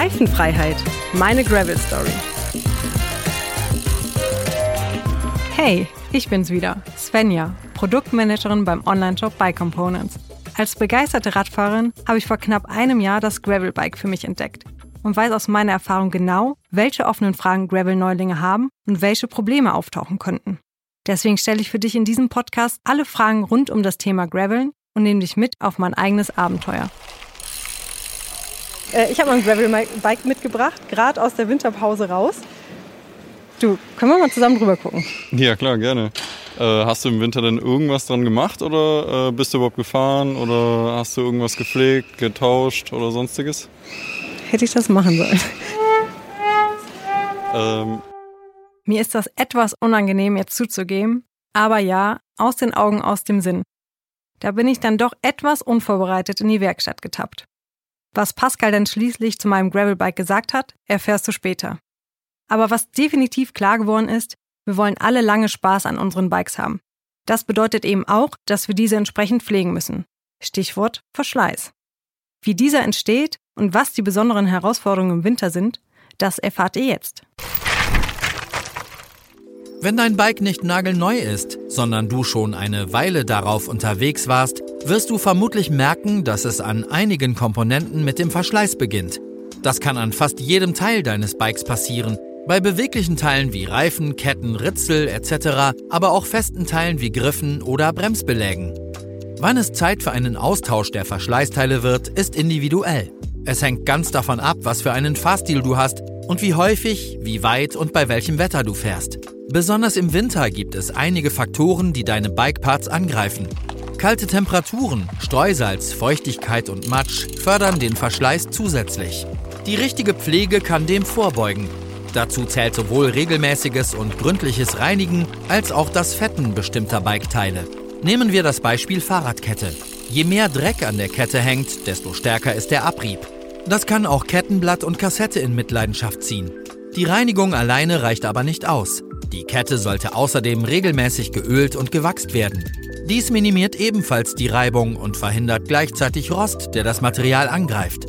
Reifenfreiheit. Meine Gravel Story. Hey, ich bin's wieder, Svenja, Produktmanagerin beim Online-Shop Bike Components. Als begeisterte Radfahrerin habe ich vor knapp einem Jahr das Gravelbike für mich entdeckt und weiß aus meiner Erfahrung genau, welche offenen Fragen Gravel-Neulinge haben und welche Probleme auftauchen könnten. Deswegen stelle ich für dich in diesem Podcast alle Fragen rund um das Thema Graveln und nehme dich mit auf mein eigenes Abenteuer. Äh, ich habe mein Gravel-Bike mitgebracht, gerade aus der Winterpause raus. Du, können wir mal zusammen drüber gucken? Ja, klar, gerne. Äh, hast du im Winter denn irgendwas dran gemacht oder äh, bist du überhaupt gefahren oder hast du irgendwas gepflegt, getauscht oder sonstiges? Hätte ich das machen sollen. Ähm. Mir ist das etwas unangenehm jetzt zuzugeben, aber ja, aus den Augen, aus dem Sinn. Da bin ich dann doch etwas unvorbereitet in die Werkstatt getappt. Was Pascal dann schließlich zu meinem Gravelbike gesagt hat, erfährst du später. Aber was definitiv klar geworden ist, wir wollen alle lange Spaß an unseren Bikes haben. Das bedeutet eben auch, dass wir diese entsprechend pflegen müssen. Stichwort Verschleiß. Wie dieser entsteht und was die besonderen Herausforderungen im Winter sind, das erfahrt ihr jetzt. Wenn dein Bike nicht nagelneu ist, sondern du schon eine Weile darauf unterwegs warst, wirst du vermutlich merken, dass es an einigen Komponenten mit dem Verschleiß beginnt. Das kann an fast jedem Teil deines Bikes passieren. Bei beweglichen Teilen wie Reifen, Ketten, Ritzel etc., aber auch festen Teilen wie Griffen oder Bremsbelägen. Wann es Zeit für einen Austausch der Verschleißteile wird, ist individuell. Es hängt ganz davon ab, was für einen Fahrstil du hast und wie häufig, wie weit und bei welchem Wetter du fährst. Besonders im Winter gibt es einige Faktoren, die deine Bikeparts angreifen. Kalte Temperaturen, Streusalz, Feuchtigkeit und Matsch fördern den Verschleiß zusätzlich. Die richtige Pflege kann dem vorbeugen. Dazu zählt sowohl regelmäßiges und gründliches Reinigen als auch das Fetten bestimmter Biketeile. Nehmen wir das Beispiel Fahrradkette. Je mehr Dreck an der Kette hängt, desto stärker ist der Abrieb. Das kann auch Kettenblatt und Kassette in Mitleidenschaft ziehen. Die Reinigung alleine reicht aber nicht aus. Die Kette sollte außerdem regelmäßig geölt und gewachst werden. Dies minimiert ebenfalls die Reibung und verhindert gleichzeitig Rost, der das Material angreift.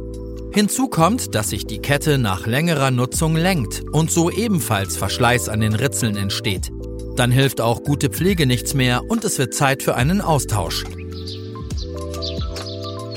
Hinzu kommt, dass sich die Kette nach längerer Nutzung lenkt und so ebenfalls Verschleiß an den Ritzeln entsteht. Dann hilft auch gute Pflege nichts mehr und es wird Zeit für einen Austausch.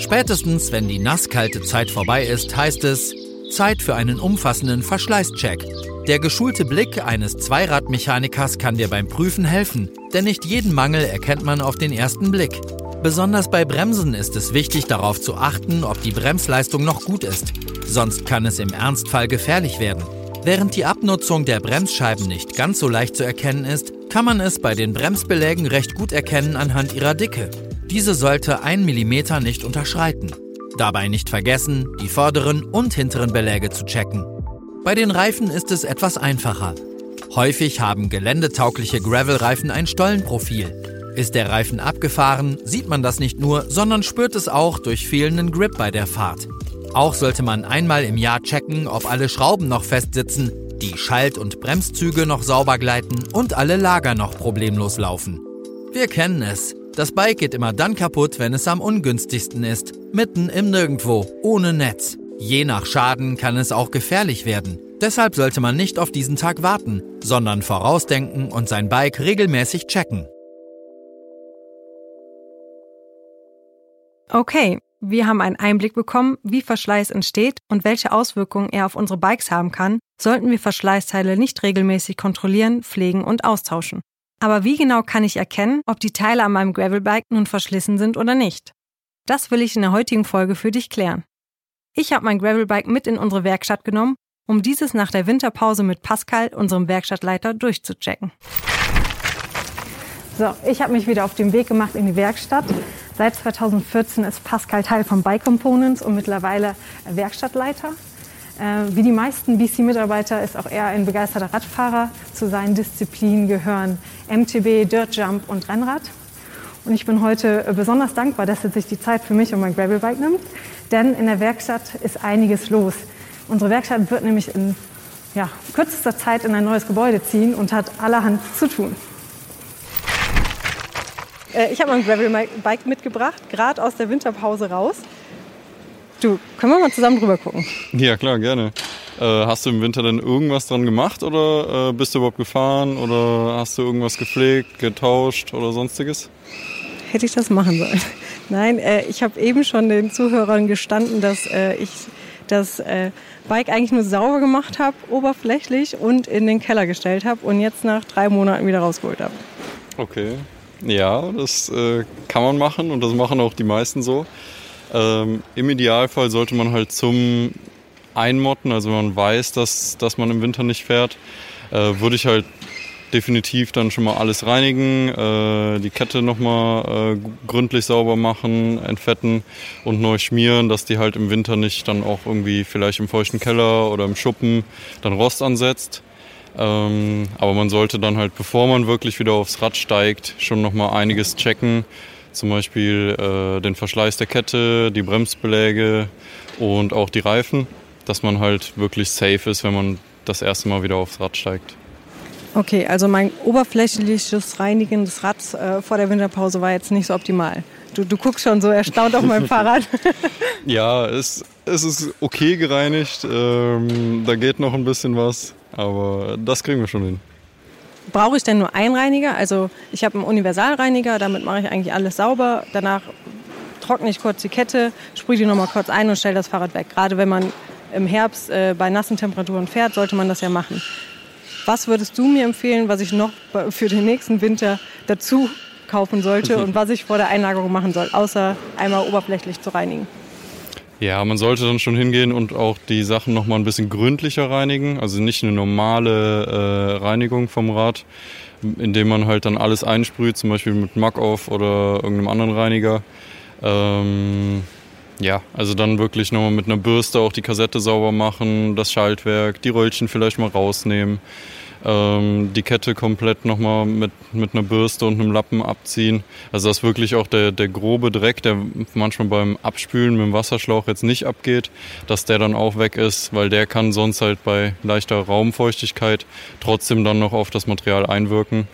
Spätestens, wenn die nasskalte Zeit vorbei ist, heißt es Zeit für einen umfassenden Verschleißcheck. Der geschulte Blick eines Zweiradmechanikers kann dir beim Prüfen helfen, denn nicht jeden Mangel erkennt man auf den ersten Blick. Besonders bei Bremsen ist es wichtig darauf zu achten, ob die Bremsleistung noch gut ist. Sonst kann es im Ernstfall gefährlich werden. Während die Abnutzung der Bremsscheiben nicht ganz so leicht zu erkennen ist, kann man es bei den Bremsbelägen recht gut erkennen anhand ihrer Dicke. Diese sollte 1 mm nicht unterschreiten. Dabei nicht vergessen, die vorderen und hinteren Beläge zu checken. Bei den Reifen ist es etwas einfacher. Häufig haben geländetaugliche Gravel-Reifen ein Stollenprofil. Ist der Reifen abgefahren, sieht man das nicht nur, sondern spürt es auch durch fehlenden Grip bei der Fahrt. Auch sollte man einmal im Jahr checken, ob alle Schrauben noch festsitzen, die Schalt- und Bremszüge noch sauber gleiten und alle Lager noch problemlos laufen. Wir kennen es. Das Bike geht immer dann kaputt, wenn es am ungünstigsten ist, mitten im Nirgendwo, ohne Netz. Je nach Schaden kann es auch gefährlich werden. Deshalb sollte man nicht auf diesen Tag warten, sondern vorausdenken und sein Bike regelmäßig checken. Okay, wir haben einen Einblick bekommen, wie Verschleiß entsteht und welche Auswirkungen er auf unsere Bikes haben kann, sollten wir Verschleißteile nicht regelmäßig kontrollieren, pflegen und austauschen. Aber wie genau kann ich erkennen, ob die Teile an meinem Gravelbike nun verschlissen sind oder nicht? Das will ich in der heutigen Folge für dich klären. Ich habe mein Gravelbike mit in unsere Werkstatt genommen, um dieses nach der Winterpause mit Pascal, unserem Werkstattleiter, durchzuchecken. So, ich habe mich wieder auf den Weg gemacht in die Werkstatt. Seit 2014 ist Pascal Teil von Bike Components und mittlerweile Werkstattleiter. Äh, wie die meisten BC-Mitarbeiter ist auch er ein begeisterter Radfahrer. Zu seinen Disziplinen gehören MTB, Dirt Jump und Rennrad. Und ich bin heute besonders dankbar, dass er sich die Zeit für mich und mein Gravelbike nimmt, denn in der Werkstatt ist einiges los. Unsere Werkstatt wird nämlich in ja, kürzester Zeit in ein neues Gebäude ziehen und hat allerhand zu tun. Äh, ich habe mein Gravelbike mitgebracht, gerade aus der Winterpause raus. Du, können wir mal zusammen drüber gucken? Ja, klar, gerne. Äh, hast du im Winter denn irgendwas dran gemacht oder äh, bist du überhaupt gefahren oder hast du irgendwas gepflegt, getauscht oder sonstiges? Hätte ich das machen sollen. Nein, äh, ich habe eben schon den Zuhörern gestanden, dass äh, ich das äh, Bike eigentlich nur sauber gemacht habe, oberflächlich und in den Keller gestellt habe und jetzt nach drei Monaten wieder rausgeholt habe. Okay. Ja, das äh, kann man machen und das machen auch die meisten so. Ähm, Im Idealfall sollte man halt zum Einmotten, also wenn man weiß, dass, dass man im Winter nicht fährt, äh, würde ich halt definitiv dann schon mal alles reinigen, äh, die Kette nochmal äh, gründlich sauber machen, entfetten und neu schmieren, dass die halt im Winter nicht dann auch irgendwie vielleicht im feuchten Keller oder im Schuppen dann Rost ansetzt. Ähm, aber man sollte dann halt, bevor man wirklich wieder aufs Rad steigt, schon nochmal einiges checken. Zum Beispiel äh, den Verschleiß der Kette, die Bremsbeläge und auch die Reifen, dass man halt wirklich safe ist, wenn man das erste Mal wieder aufs Rad steigt. Okay, also mein oberflächliches Reinigen des Rads äh, vor der Winterpause war jetzt nicht so optimal. Du, du guckst schon so erstaunt auf mein Fahrrad. ja, es, es ist okay gereinigt. Ähm, da geht noch ein bisschen was, aber das kriegen wir schon hin. Brauche ich denn nur einen Reiniger? Also ich habe einen Universalreiniger, damit mache ich eigentlich alles sauber. Danach trockne ich kurz die Kette, sprühe die nochmal kurz ein und stelle das Fahrrad weg. Gerade wenn man im Herbst äh, bei nassen Temperaturen fährt, sollte man das ja machen. Was würdest du mir empfehlen, was ich noch für den nächsten Winter dazu kaufen sollte und was ich vor der Einlagerung machen soll, außer einmal oberflächlich zu reinigen? Ja, man sollte dann schon hingehen und auch die Sachen noch mal ein bisschen gründlicher reinigen. Also nicht eine normale äh, Reinigung vom Rad, indem man halt dann alles einsprüht, zum Beispiel mit Mack-Off oder irgendeinem anderen Reiniger. Ähm, ja, also dann wirklich nochmal mit einer Bürste auch die Kassette sauber machen, das Schaltwerk, die Röllchen vielleicht mal rausnehmen, ähm, die Kette komplett nochmal mit, mit einer Bürste und einem Lappen abziehen. Also dass wirklich auch der, der grobe Dreck, der manchmal beim Abspülen mit dem Wasserschlauch jetzt nicht abgeht, dass der dann auch weg ist, weil der kann sonst halt bei leichter Raumfeuchtigkeit trotzdem dann noch auf das Material einwirken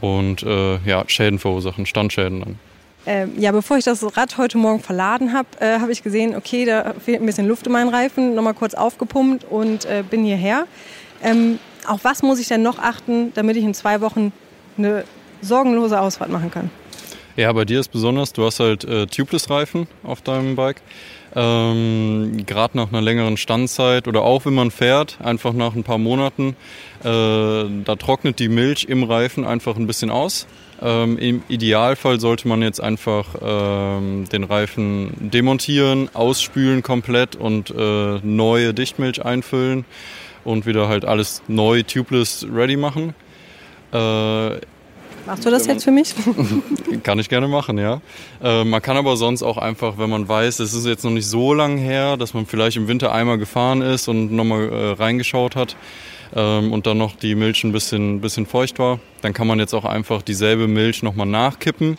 und äh, ja, Schäden verursachen, Standschäden dann. Äh, ja, bevor ich das Rad heute Morgen verladen habe, äh, habe ich gesehen, okay, da fehlt ein bisschen Luft in meinen Reifen, nochmal kurz aufgepumpt und äh, bin hierher. Ähm, auf was muss ich denn noch achten, damit ich in zwei Wochen eine sorgenlose Ausfahrt machen kann? Ja, bei dir ist besonders, du hast halt äh, Tubeless-Reifen auf deinem Bike. Ähm, Gerade nach einer längeren Standzeit oder auch wenn man fährt, einfach nach ein paar Monaten, äh, da trocknet die Milch im Reifen einfach ein bisschen aus. Ähm, Im Idealfall sollte man jetzt einfach ähm, den Reifen demontieren, ausspülen komplett und äh, neue Dichtmilch einfüllen und wieder halt alles neu tubeless ready machen. Äh, Machst du das jetzt für mich? kann ich gerne machen, ja. Äh, man kann aber sonst auch einfach, wenn man weiß, es ist jetzt noch nicht so lang her, dass man vielleicht im Winter einmal gefahren ist und nochmal äh, reingeschaut hat, ähm, und dann noch die Milch ein bisschen, bisschen feucht war, dann kann man jetzt auch einfach dieselbe Milch nochmal nachkippen.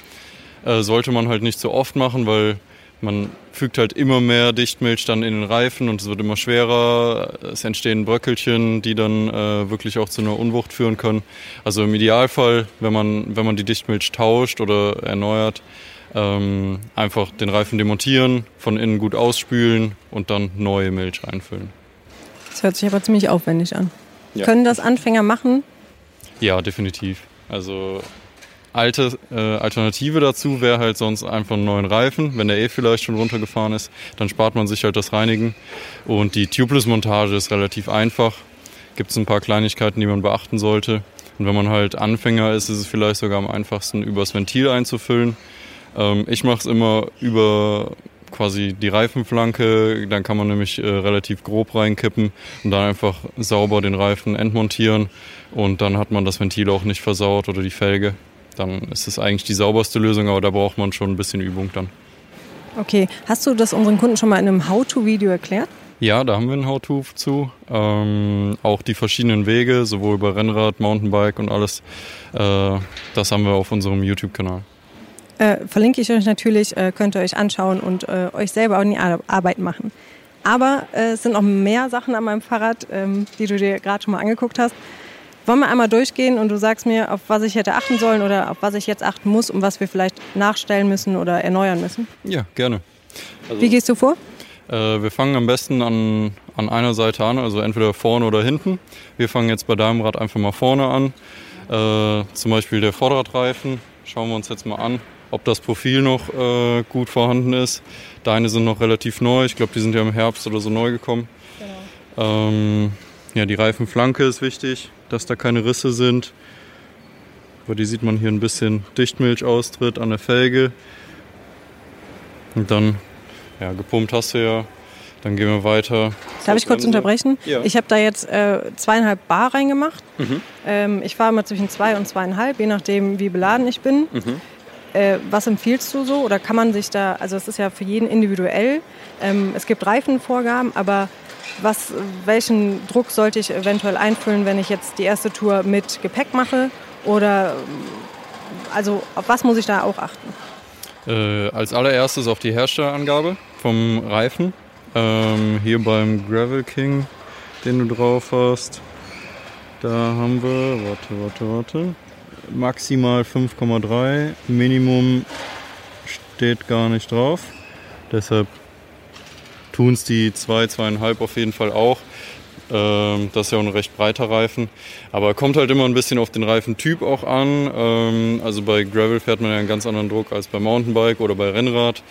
Äh, sollte man halt nicht so oft machen, weil man fügt halt immer mehr Dichtmilch dann in den Reifen und es wird immer schwerer. Es entstehen Bröckelchen, die dann äh, wirklich auch zu einer Unwucht führen können. Also im Idealfall, wenn man, wenn man die Dichtmilch tauscht oder erneuert, ähm, einfach den Reifen demontieren, von innen gut ausspülen und dann neue Milch reinfüllen. Das hört sich aber ziemlich aufwendig an. Ja. Können das Anfänger machen? Ja, definitiv. Also alte äh, Alternative dazu wäre halt sonst einfach einen neuen Reifen. Wenn der eh vielleicht schon runtergefahren ist, dann spart man sich halt das Reinigen. Und die Tubeless-Montage ist relativ einfach. Gibt es ein paar Kleinigkeiten, die man beachten sollte. Und wenn man halt Anfänger ist, ist es vielleicht sogar am einfachsten, übers Ventil einzufüllen. Ähm, ich mache es immer über quasi die Reifenflanke, dann kann man nämlich äh, relativ grob reinkippen und dann einfach sauber den Reifen entmontieren und dann hat man das Ventil auch nicht versaut oder die Felge. Dann ist es eigentlich die sauberste Lösung, aber da braucht man schon ein bisschen Übung dann. Okay, hast du das unseren Kunden schon mal in einem How-To-Video erklärt? Ja, da haben wir ein How-To zu. Ähm, auch die verschiedenen Wege, sowohl über Rennrad, Mountainbike und alles, äh, das haben wir auf unserem YouTube-Kanal. Äh, verlinke ich euch natürlich, äh, könnt ihr euch anschauen und äh, euch selber auch in die Arbeit machen. Aber äh, es sind noch mehr Sachen an meinem Fahrrad, ähm, die du dir gerade schon mal angeguckt hast. Wollen wir einmal durchgehen und du sagst mir, auf was ich hätte achten sollen oder auf was ich jetzt achten muss und was wir vielleicht nachstellen müssen oder erneuern müssen? Ja, gerne. Also, Wie gehst du vor? Äh, wir fangen am besten an, an einer Seite an, also entweder vorne oder hinten. Wir fangen jetzt bei deinem Rad einfach mal vorne an. Äh, zum Beispiel der Vorderradreifen. Schauen wir uns jetzt mal an, ob das Profil noch äh, gut vorhanden ist. Deine sind noch relativ neu. Ich glaube, die sind ja im Herbst oder so neu gekommen. Genau. Ähm, ja, die Reifenflanke ist wichtig, dass da keine Risse sind. Aber die sieht man hier ein bisschen Dichtmilchaustritt an der Felge. Und dann ja, gepumpt hast du ja. Dann gehen wir weiter. Darf ich kurz unterbrechen? Ja. Ich habe da jetzt äh, zweieinhalb Bar reingemacht. Mhm. Ähm, ich fahre immer zwischen zwei und zweieinhalb, je nachdem, wie beladen ich bin. Mhm. Äh, was empfiehlst du so? Oder kann man sich da, also es ist ja für jeden individuell. Ähm, es gibt Reifenvorgaben, aber was, welchen Druck sollte ich eventuell einfüllen, wenn ich jetzt die erste Tour mit Gepäck mache? Oder also auf was muss ich da auch achten? Äh, als allererstes auf die Herstellerangabe vom Reifen. Ähm, hier beim Gravel King, den du drauf hast. Da haben wir, warte, warte, warte. Maximal 5,3. Minimum steht gar nicht drauf. Deshalb tun es die 2, 2,5 auf jeden Fall auch. Ähm, das ist ja auch ein recht breiter Reifen. Aber kommt halt immer ein bisschen auf den Reifentyp auch an. Ähm, also bei Gravel fährt man ja einen ganz anderen Druck als bei Mountainbike oder bei Rennrad.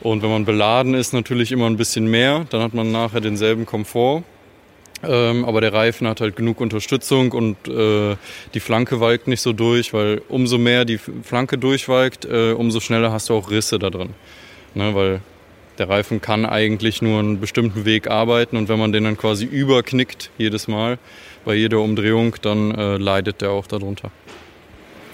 Und wenn man beladen ist, natürlich immer ein bisschen mehr. Dann hat man nachher denselben Komfort. Ähm, aber der Reifen hat halt genug Unterstützung und äh, die Flanke walkt nicht so durch, weil umso mehr die Flanke durchwalkt, äh, umso schneller hast du auch Risse da drin. Ne, weil der Reifen kann eigentlich nur einen bestimmten Weg arbeiten und wenn man den dann quasi überknickt jedes Mal bei jeder Umdrehung, dann äh, leidet der auch darunter.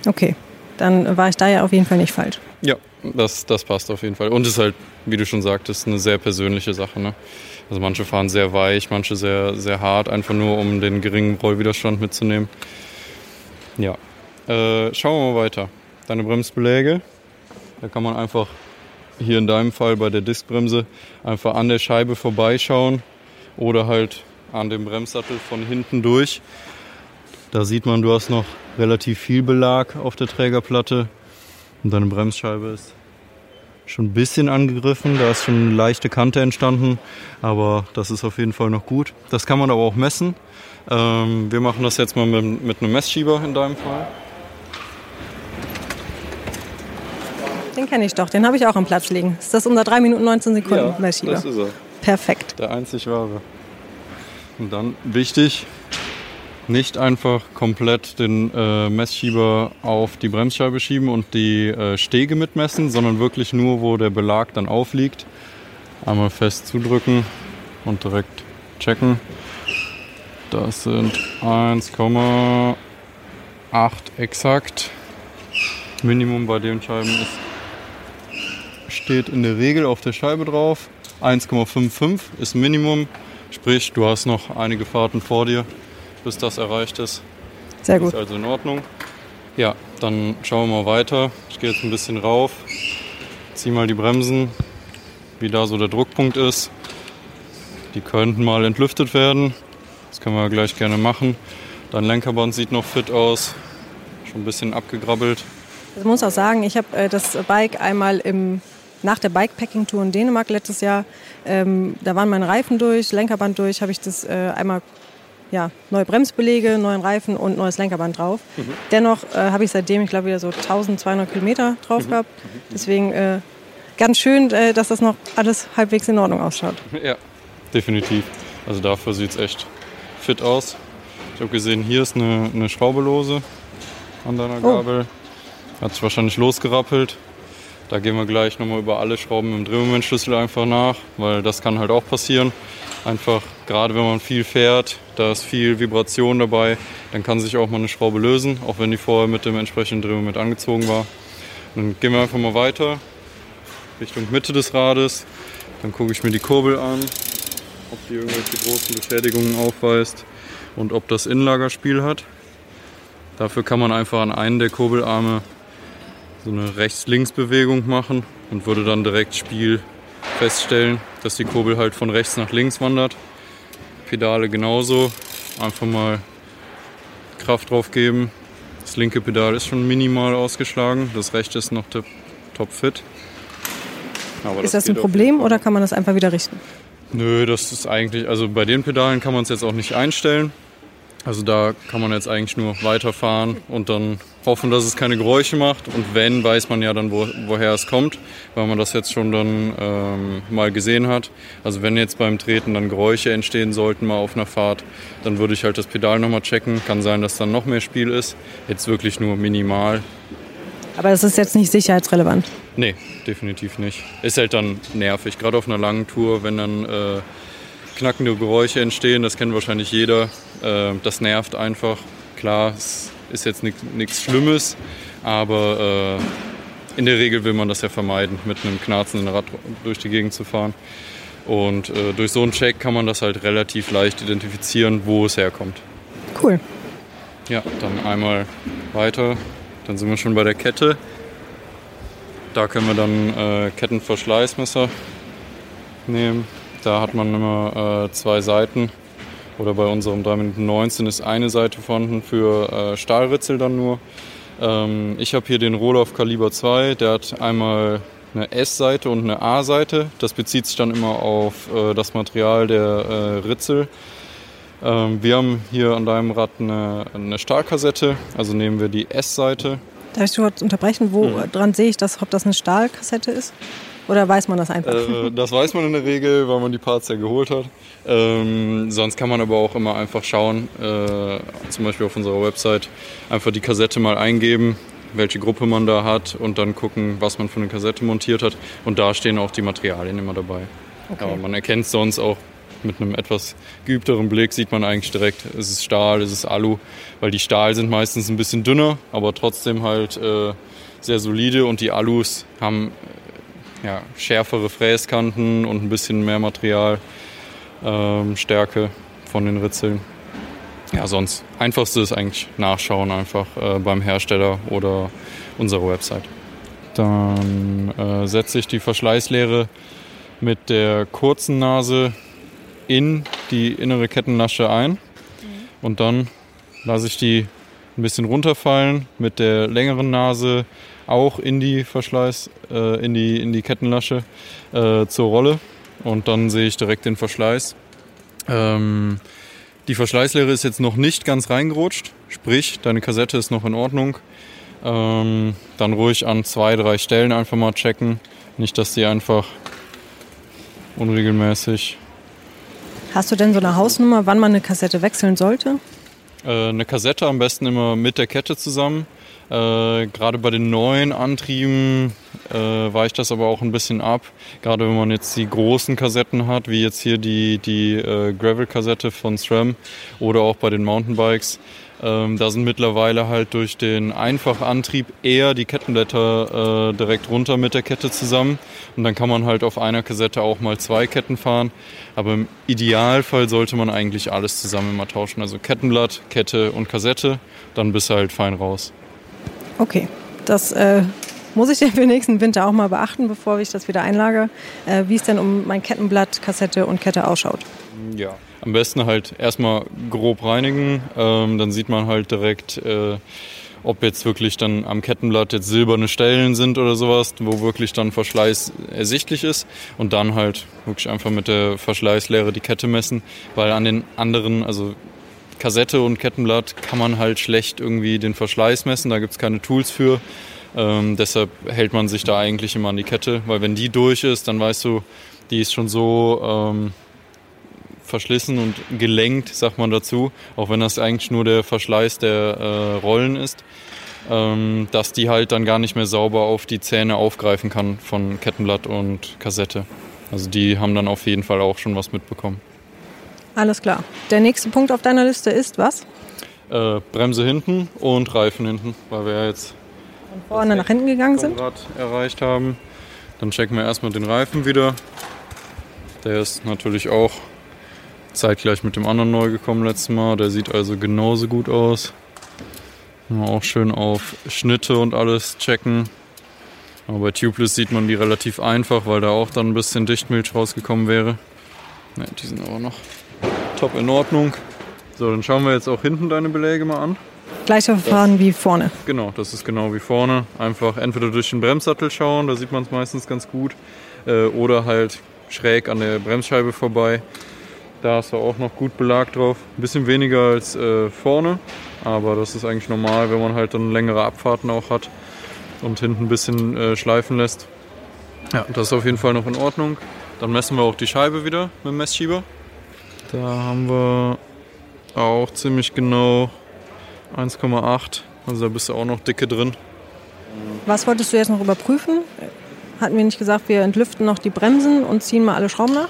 Okay, dann war ich da ja auf jeden Fall nicht falsch. Ja, das, das passt auf jeden Fall. Und ist halt, wie du schon sagtest, eine sehr persönliche Sache. Ne? Also manche fahren sehr weich, manche sehr, sehr hart, einfach nur um den geringen Rollwiderstand mitzunehmen. Ja, äh, schauen wir mal weiter. Deine Bremsbeläge, da kann man einfach hier in deinem Fall bei der Diskbremse einfach an der Scheibe vorbeischauen oder halt an dem Bremssattel von hinten durch. Da sieht man, du hast noch relativ viel Belag auf der Trägerplatte und deine Bremsscheibe ist schon ein bisschen angegriffen. Da ist schon eine leichte Kante entstanden, aber das ist auf jeden Fall noch gut. Das kann man aber auch messen. Ähm, wir machen das jetzt mal mit, mit einem Messschieber in deinem Fall. Den kenne ich doch, den habe ich auch am Platz liegen. Ist das unter 3 Minuten 19 Sekunden ja, Messchieber? das ist er. Perfekt. Der einzig wahre. Und dann wichtig, nicht einfach komplett den äh, Messschieber auf die Bremsscheibe schieben und die äh, Stege mitmessen, sondern wirklich nur, wo der Belag dann aufliegt. Einmal fest zudrücken und direkt checken. Das sind 1,8 exakt. Minimum bei den Scheiben ist steht in der Regel auf der Scheibe drauf. 1,55 ist Minimum, sprich du hast noch einige Fahrten vor dir, bis das erreicht ist. Sehr gut. Ist also in Ordnung. Ja, dann schauen wir mal weiter. Ich gehe jetzt ein bisschen rauf, ziehe mal die Bremsen, wie da so der Druckpunkt ist. Die könnten mal entlüftet werden. Das können wir gleich gerne machen. Dein Lenkerband sieht noch fit aus, schon ein bisschen abgegrabbelt. Ich muss auch sagen, ich habe äh, das Bike einmal im nach der Bikepacking-Tour in Dänemark letztes Jahr, ähm, da waren meine Reifen durch, Lenkerband durch, habe ich das äh, einmal ja, neue Bremsbelege, neuen Reifen und neues Lenkerband drauf. Mhm. Dennoch äh, habe ich seitdem, ich glaube, wieder so 1200 Kilometer drauf mhm. gehabt. Deswegen äh, ganz schön, äh, dass das noch alles halbwegs in Ordnung ausschaut. Ja, definitiv. Also dafür sieht es echt fit aus. Ich habe gesehen, hier ist eine, eine Schraube lose an deiner oh. Gabel. Hat sich wahrscheinlich losgerappelt. Da gehen wir gleich nochmal über alle Schrauben im Drehmomentschlüssel einfach nach, weil das kann halt auch passieren. Einfach, gerade wenn man viel fährt, da ist viel Vibration dabei, dann kann sich auch mal eine Schraube lösen, auch wenn die vorher mit dem entsprechenden Drehmoment angezogen war. Dann gehen wir einfach mal weiter Richtung Mitte des Rades. Dann gucke ich mir die Kurbel an, ob die irgendwelche großen Beschädigungen aufweist und ob das Innenlagerspiel hat. Dafür kann man einfach an einen der Kurbelarme so eine Rechts-Links-Bewegung machen und würde dann direkt Spiel feststellen, dass die Kurbel halt von rechts nach links wandert. Pedale genauso. Einfach mal Kraft drauf geben. Das linke Pedal ist schon minimal ausgeschlagen, das rechte ist noch top fit. Aber ist das, das ein Problem oder kann man das einfach wieder richten? Nö, das ist eigentlich, also bei den Pedalen kann man es jetzt auch nicht einstellen. Also da kann man jetzt eigentlich nur weiterfahren und dann hoffen, dass es keine Geräusche macht. Und wenn, weiß man ja dann, wo, woher es kommt, weil man das jetzt schon dann ähm, mal gesehen hat. Also wenn jetzt beim Treten dann Geräusche entstehen sollten mal auf einer Fahrt, dann würde ich halt das Pedal nochmal checken. Kann sein, dass dann noch mehr Spiel ist. Jetzt wirklich nur minimal. Aber das ist jetzt nicht sicherheitsrelevant? Nee, definitiv nicht. Ist halt dann nervig, gerade auf einer langen Tour, wenn dann äh, knackende Geräusche entstehen, das kennt wahrscheinlich jeder. Äh, das nervt einfach. Klar, es ist jetzt nichts Schlimmes, aber äh, in der Regel will man das ja vermeiden, mit einem knarzenden Rad durch die Gegend zu fahren. Und äh, durch so einen Check kann man das halt relativ leicht identifizieren, wo es herkommt. Cool. Ja, dann einmal weiter. Dann sind wir schon bei der Kette. Da können wir dann Kettenverschleißmesser nehmen. Da hat man immer äh, zwei Seiten. Oder bei unserem 3 Minuten 19 ist eine Seite vorhanden für äh, Stahlritzel dann nur. Ähm, ich habe hier den Rohloff Kaliber 2. Der hat einmal eine S-Seite und eine A-Seite. Das bezieht sich dann immer auf äh, das Material der äh, Ritzel. Ähm, wir haben hier an deinem Rad eine, eine Stahlkassette, also nehmen wir die S-Seite. Darf ich kurz unterbrechen? Woran mhm. sehe ich das, ob das eine Stahlkassette ist? Oder weiß man das einfach? Äh, das weiß man in der Regel, weil man die Parts ja geholt hat. Ähm, sonst kann man aber auch immer einfach schauen, äh, zum Beispiel auf unserer Website, einfach die Kassette mal eingeben, welche Gruppe man da hat und dann gucken, was man für eine Kassette montiert hat. Und da stehen auch die Materialien immer dabei. Okay. Aber man erkennt sonst auch mit einem etwas geübteren Blick sieht man eigentlich direkt, ist es Stahl, ist es Alu, weil die Stahl sind meistens ein bisschen dünner, aber trotzdem halt äh, sehr solide und die Alus haben ja, schärfere Fräskanten und ein bisschen mehr Materialstärke ähm, von den Ritzeln. Ja, sonst einfachste ist eigentlich nachschauen einfach äh, beim Hersteller oder unserer Website. Dann äh, setze ich die Verschleißlehre mit der kurzen Nase in die innere Kettenlasche ein. Mhm. Und dann lasse ich die ein bisschen runterfallen mit der längeren Nase auch in die Verschleiß, äh, in, die, in die Kettenlasche äh, zur Rolle. Und dann sehe ich direkt den Verschleiß. Ähm, die Verschleißlehre ist jetzt noch nicht ganz reingerutscht, sprich, deine Kassette ist noch in Ordnung. Ähm, dann ruhig an zwei, drei Stellen einfach mal checken. Nicht, dass die einfach unregelmäßig Hast du denn so eine Hausnummer, wann man eine Kassette wechseln sollte? Äh, eine Kassette am besten immer mit der Kette zusammen. Äh, Gerade bei den neuen Antrieben äh, weicht das aber auch ein bisschen ab. Gerade wenn man jetzt die großen Kassetten hat, wie jetzt hier die, die äh, Gravel-Kassette von SRAM oder auch bei den Mountainbikes, ähm, da sind mittlerweile halt durch den Einfachantrieb eher die Kettenblätter äh, direkt runter mit der Kette zusammen. Und dann kann man halt auf einer Kassette auch mal zwei Ketten fahren. Aber im Idealfall sollte man eigentlich alles zusammen immer tauschen. Also Kettenblatt, Kette und Kassette. Dann bist du halt fein raus. Okay, das äh, muss ich ja für nächsten Winter auch mal beachten, bevor ich das wieder einlage, äh, wie es denn um mein Kettenblatt, Kassette und Kette ausschaut. Ja, am besten halt erstmal grob reinigen, ähm, dann sieht man halt direkt, äh, ob jetzt wirklich dann am Kettenblatt jetzt silberne Stellen sind oder sowas, wo wirklich dann Verschleiß ersichtlich ist und dann halt wirklich einfach mit der Verschleißlehre die Kette messen, weil an den anderen, also Kassette und Kettenblatt kann man halt schlecht irgendwie den Verschleiß messen, da gibt es keine Tools für. Ähm, deshalb hält man sich da eigentlich immer an die Kette, weil wenn die durch ist, dann weißt du, die ist schon so ähm, verschlissen und gelenkt, sagt man dazu, auch wenn das eigentlich nur der Verschleiß der äh, Rollen ist, ähm, dass die halt dann gar nicht mehr sauber auf die Zähne aufgreifen kann von Kettenblatt und Kassette. Also die haben dann auf jeden Fall auch schon was mitbekommen. Alles klar. Der nächste Punkt auf deiner Liste ist was? Äh, Bremse hinten und Reifen hinten, weil wir jetzt von vorne nach hinten gegangen sind. Rad erreicht haben. Dann checken wir erstmal den Reifen wieder. Der ist natürlich auch zeitgleich mit dem anderen neu gekommen letztes Mal. Der sieht also genauso gut aus. Auch schön auf Schnitte und alles checken. Aber bei Tubeless sieht man die relativ einfach, weil da auch dann ein bisschen Dichtmilch rausgekommen wäre. Ne, die sind aber noch top in Ordnung. So, dann schauen wir jetzt auch hinten deine Beläge mal an. Gleiche Verfahren wie vorne. Genau, das ist genau wie vorne. Einfach entweder durch den Bremssattel schauen, da sieht man es meistens ganz gut. Äh, oder halt schräg an der Bremsscheibe vorbei. Da ist er auch noch gut Belag drauf. Ein bisschen weniger als äh, vorne, aber das ist eigentlich normal, wenn man halt dann längere Abfahrten auch hat und hinten ein bisschen äh, schleifen lässt. Ja, das ist auf jeden Fall noch in Ordnung. Dann messen wir auch die Scheibe wieder mit dem Messschieber. Da haben wir auch ziemlich genau 1,8. Also da bist du auch noch dicke drin. Was wolltest du jetzt noch überprüfen? Hatten wir nicht gesagt, wir entlüften noch die Bremsen und ziehen mal alle Schrauben nach?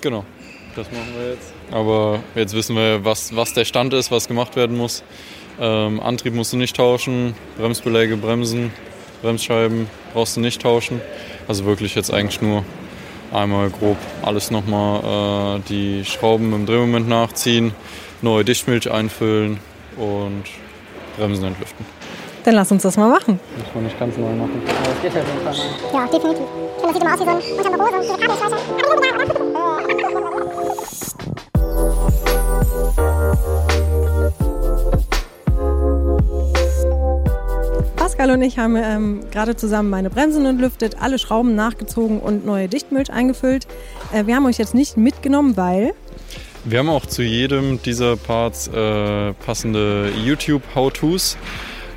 Genau, das machen wir jetzt. Aber jetzt wissen wir, was, was der Stand ist, was gemacht werden muss. Ähm, Antrieb musst du nicht tauschen, Bremsbeläge, Bremsen, Bremsscheiben brauchst du nicht tauschen. Also wirklich jetzt eigentlich nur einmal grob alles nochmal äh, die Schrauben im Drehmoment nachziehen, neue Dichtmilch einfüllen und Bremsen entlüften. Dann lass uns das mal machen. Muss man nicht ganz neu machen. Das geht ja auf jeden Fall mal. Ja, definitiv. Und das sieht immer aus wie so ein Pascal und ich haben ähm, gerade zusammen meine Bremsen entlüftet, alle Schrauben nachgezogen und neue Dichtmilch eingefüllt. Äh, wir haben euch jetzt nicht mitgenommen, weil Wir haben auch zu jedem dieser Parts äh, passende YouTube-How-Tos,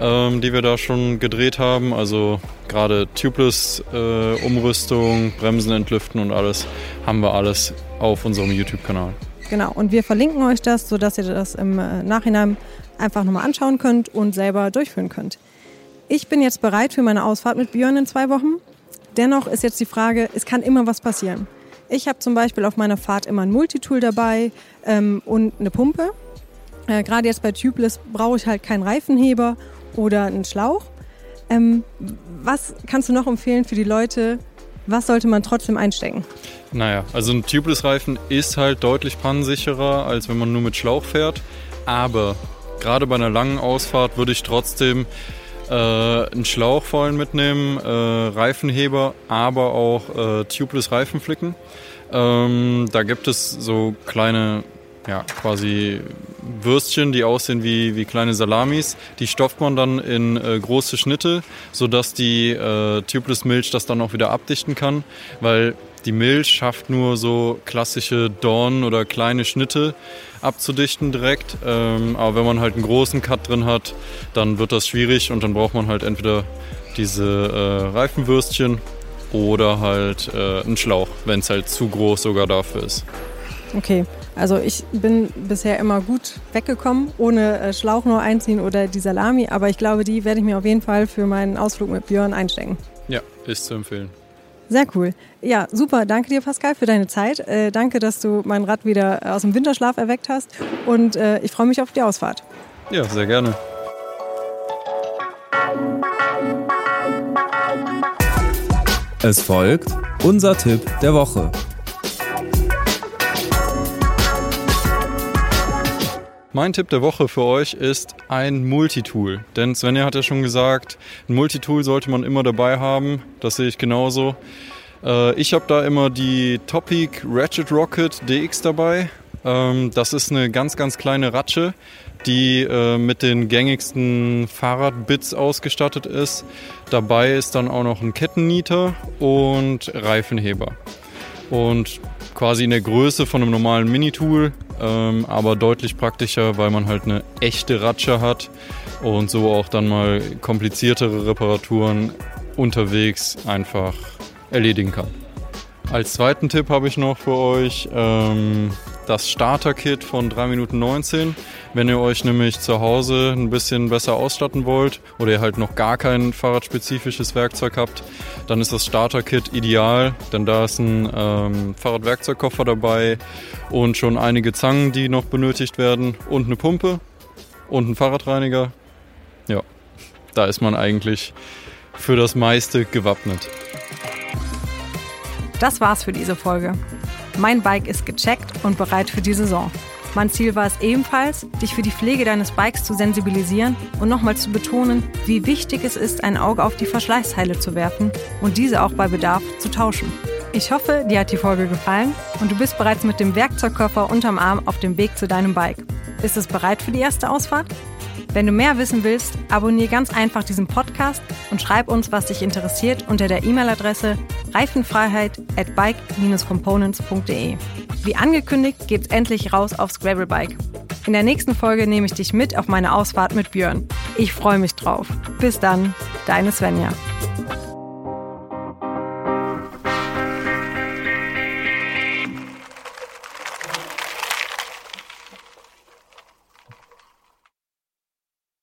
ähm, die wir da schon gedreht haben. Also gerade Tubeless-Umrüstung, Bremsen entlüften und alles haben wir alles auf unserem YouTube-Kanal. Genau, und wir verlinken euch das, sodass ihr das im äh, Nachhinein einfach nochmal anschauen könnt und selber durchführen könnt. Ich bin jetzt bereit für meine Ausfahrt mit Björn in zwei Wochen. Dennoch ist jetzt die Frage, es kann immer was passieren. Ich habe zum Beispiel auf meiner Fahrt immer ein Multitool dabei ähm, und eine Pumpe. Äh, Gerade jetzt bei Tubeless brauche ich halt keinen Reifenheber oder einen Schlauch. Ähm, was kannst du noch empfehlen für die Leute? Was sollte man trotzdem einstecken? Naja, also ein Tubeless-Reifen ist halt deutlich pannensicherer, als wenn man nur mit Schlauch fährt. Aber gerade bei einer langen Ausfahrt würde ich trotzdem äh, einen Schlauch allem mitnehmen, äh, Reifenheber, aber auch äh, Tubeless Reifenflicken. Ähm, da gibt es so kleine, ja, quasi Würstchen, die aussehen wie, wie kleine Salamis. Die stopft man dann in äh, große Schnitte, sodass die äh, Tubeless Milch das dann auch wieder abdichten kann, weil die Milch schafft nur so klassische Dornen oder kleine Schnitte abzudichten direkt. Ähm, aber wenn man halt einen großen Cut drin hat, dann wird das schwierig und dann braucht man halt entweder diese äh, Reifenwürstchen oder halt äh, einen Schlauch, wenn es halt zu groß sogar dafür ist. Okay, also ich bin bisher immer gut weggekommen, ohne äh, Schlauch nur einziehen oder die Salami, aber ich glaube, die werde ich mir auf jeden Fall für meinen Ausflug mit Björn einstecken. Ja, ist zu empfehlen. Sehr cool. Ja, super. Danke dir, Pascal, für deine Zeit. Äh, danke, dass du mein Rad wieder aus dem Winterschlaf erweckt hast. Und äh, ich freue mich auf die Ausfahrt. Ja, sehr gerne. Es folgt unser Tipp der Woche. Mein Tipp der Woche für euch ist ein Multitool. Denn Svenja hat ja schon gesagt, ein Multitool sollte man immer dabei haben. Das sehe ich genauso. Äh, ich habe da immer die Topic Ratchet Rocket DX dabei. Ähm, das ist eine ganz, ganz kleine Ratsche, die äh, mit den gängigsten Fahrradbits ausgestattet ist. Dabei ist dann auch noch ein Kettennieter und Reifenheber. Und quasi in der Größe von einem normalen Minitool, ähm, aber deutlich praktischer, weil man halt eine echte Ratsche hat und so auch dann mal kompliziertere Reparaturen unterwegs einfach erledigen kann. Als zweiten Tipp habe ich noch für euch ähm, das Starter-Kit von 3 Minuten 19. Wenn ihr euch nämlich zu Hause ein bisschen besser ausstatten wollt oder ihr halt noch gar kein fahrradspezifisches Werkzeug habt, dann ist das Starter-Kit ideal, denn da ist ein ähm, Fahrradwerkzeugkoffer dabei und schon einige Zangen, die noch benötigt werden und eine Pumpe und ein Fahrradreiniger. Ja, da ist man eigentlich für das meiste gewappnet. Das war's für diese Folge. Mein Bike ist gecheckt und bereit für die Saison. Mein Ziel war es ebenfalls, dich für die Pflege deines Bikes zu sensibilisieren und nochmal zu betonen, wie wichtig es ist, ein Auge auf die Verschleißteile zu werfen und diese auch bei Bedarf zu tauschen. Ich hoffe, dir hat die Folge gefallen und du bist bereits mit dem Werkzeugkoffer unterm Arm auf dem Weg zu deinem Bike. Ist es bereit für die erste Ausfahrt? Wenn du mehr wissen willst, abonniere ganz einfach diesen Podcast und schreib uns, was dich interessiert, unter der E-Mail-Adresse reifenfreiheit at bike-components.de. Wie angekündigt geht's endlich raus aufs Gravelbike. In der nächsten Folge nehme ich dich mit auf meine Ausfahrt mit Björn. Ich freue mich drauf. Bis dann, deine Svenja.